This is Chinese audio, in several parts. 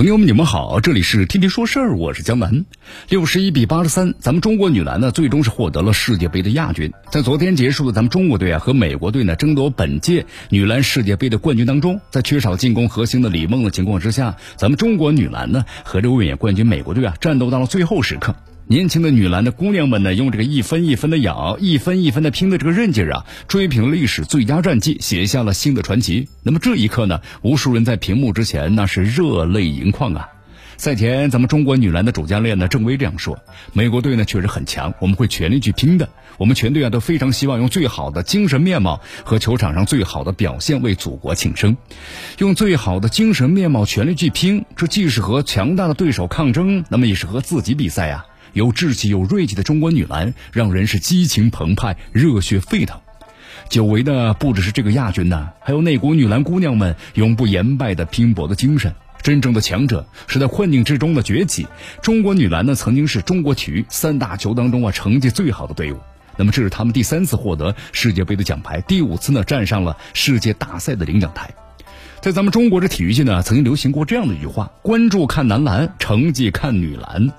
朋友们，你们好，这里是天天说事儿，我是江南。六十一比八十三，咱们中国女篮呢，最终是获得了世界杯的亚军。在昨天结束的咱们中国队啊和美国队呢争夺本届女篮世界杯的冠军当中，在缺少进攻核心的李梦的情况之下，咱们中国女篮呢和这卫冕冠军美国队啊战斗到了最后时刻。年轻的女篮的姑娘们呢，用这个一分一分的咬，一分一分的拼的这个韧劲儿啊，追平了历史最佳战绩，写下了新的传奇。那么这一刻呢，无数人在屏幕之前那是热泪盈眶啊。赛前，咱们中国女篮的主教练呢郑薇这样说：“美国队呢确实很强，我们会全力去拼的。我们全队啊都非常希望用最好的精神面貌和球场上最好的表现为祖国庆生，用最好的精神面貌全力去拼。这既是和强大的对手抗争，那么也是和自己比赛呀。”有志气、有锐气的中国女篮，让人是激情澎湃、热血沸腾。久违的不只是这个亚军呢，还有那股女篮姑娘们永不言败的拼搏的精神。真正的强者是在困境之中的崛起。中国女篮呢，曾经是中国体育三大球当中啊成绩最好的队伍。那么这是他们第三次获得世界杯的奖牌，第五次呢站上了世界大赛的领奖台。在咱们中国这体育界呢，曾经流行过这样的一句话：关注看男篮，成绩看女篮。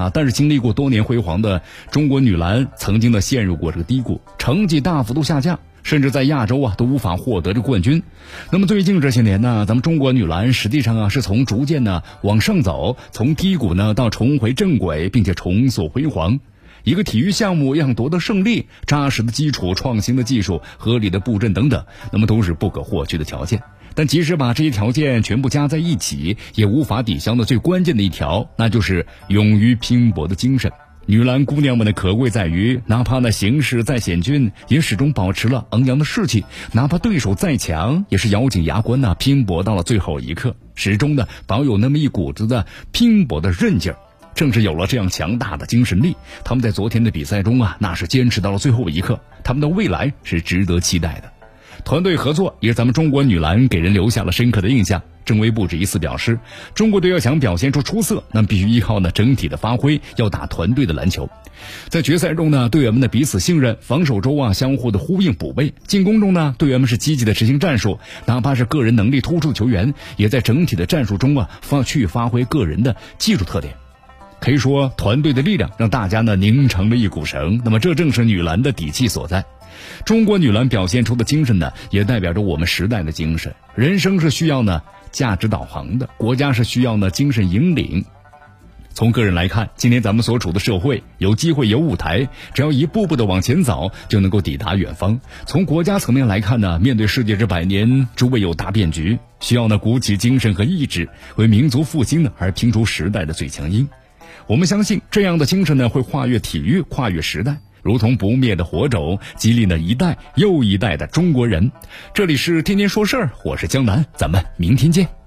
啊！但是经历过多年辉煌的中国女篮，曾经呢陷入过这个低谷，成绩大幅度下降，甚至在亚洲啊都无法获得这冠军。那么最近这些年呢，咱们中国女篮实际上啊是从逐渐呢往上走，从低谷呢到重回正轨，并且重塑辉煌。一个体育项目要夺得胜利，扎实的基础、创新的技术、合理的布阵等等，那么都是不可或缺的条件。但即使把这些条件全部加在一起，也无法抵消的最关键的一条，那就是勇于拼搏的精神。女篮姑娘们的可贵在于，哪怕那形势再险峻，也始终保持了昂扬的士气；哪怕对手再强，也是咬紧牙关呐，拼搏到了最后一刻，始终的保有那么一股子的拼搏的韧劲儿。正是有了这样强大的精神力，他们在昨天的比赛中啊，那是坚持到了最后一刻。他们的未来是值得期待的。团队合作也是咱们中国女篮给人留下了深刻的印象。郑薇不止一次表示，中国队要想表现出出色，那必须依靠呢整体的发挥，要打团队的篮球。在决赛中呢，队员们的彼此信任，防守中啊相互的呼应补位，进攻中呢，队员们是积极的执行战术，哪怕是个人能力突出的球员，也在整体的战术中啊发去发挥个人的技术特点。可以说，团队的力量让大家呢拧成了一股绳。那么，这正是女篮的底气所在。中国女篮表现出的精神呢，也代表着我们时代的精神。人生是需要呢价值导航的，国家是需要呢精神引领。从个人来看，今天咱们所处的社会有机会有舞台，只要一步步的往前走，就能够抵达远方。从国家层面来看呢，面对世界这百年诸位有大变局，需要呢鼓起精神和意志，为民族复兴呢而拼出时代的最强音。我们相信这样的精神呢，会跨越体育，跨越时代。如同不灭的火种，激励了一代又一代的中国人。这里是天天说事儿，我是江南，咱们明天见。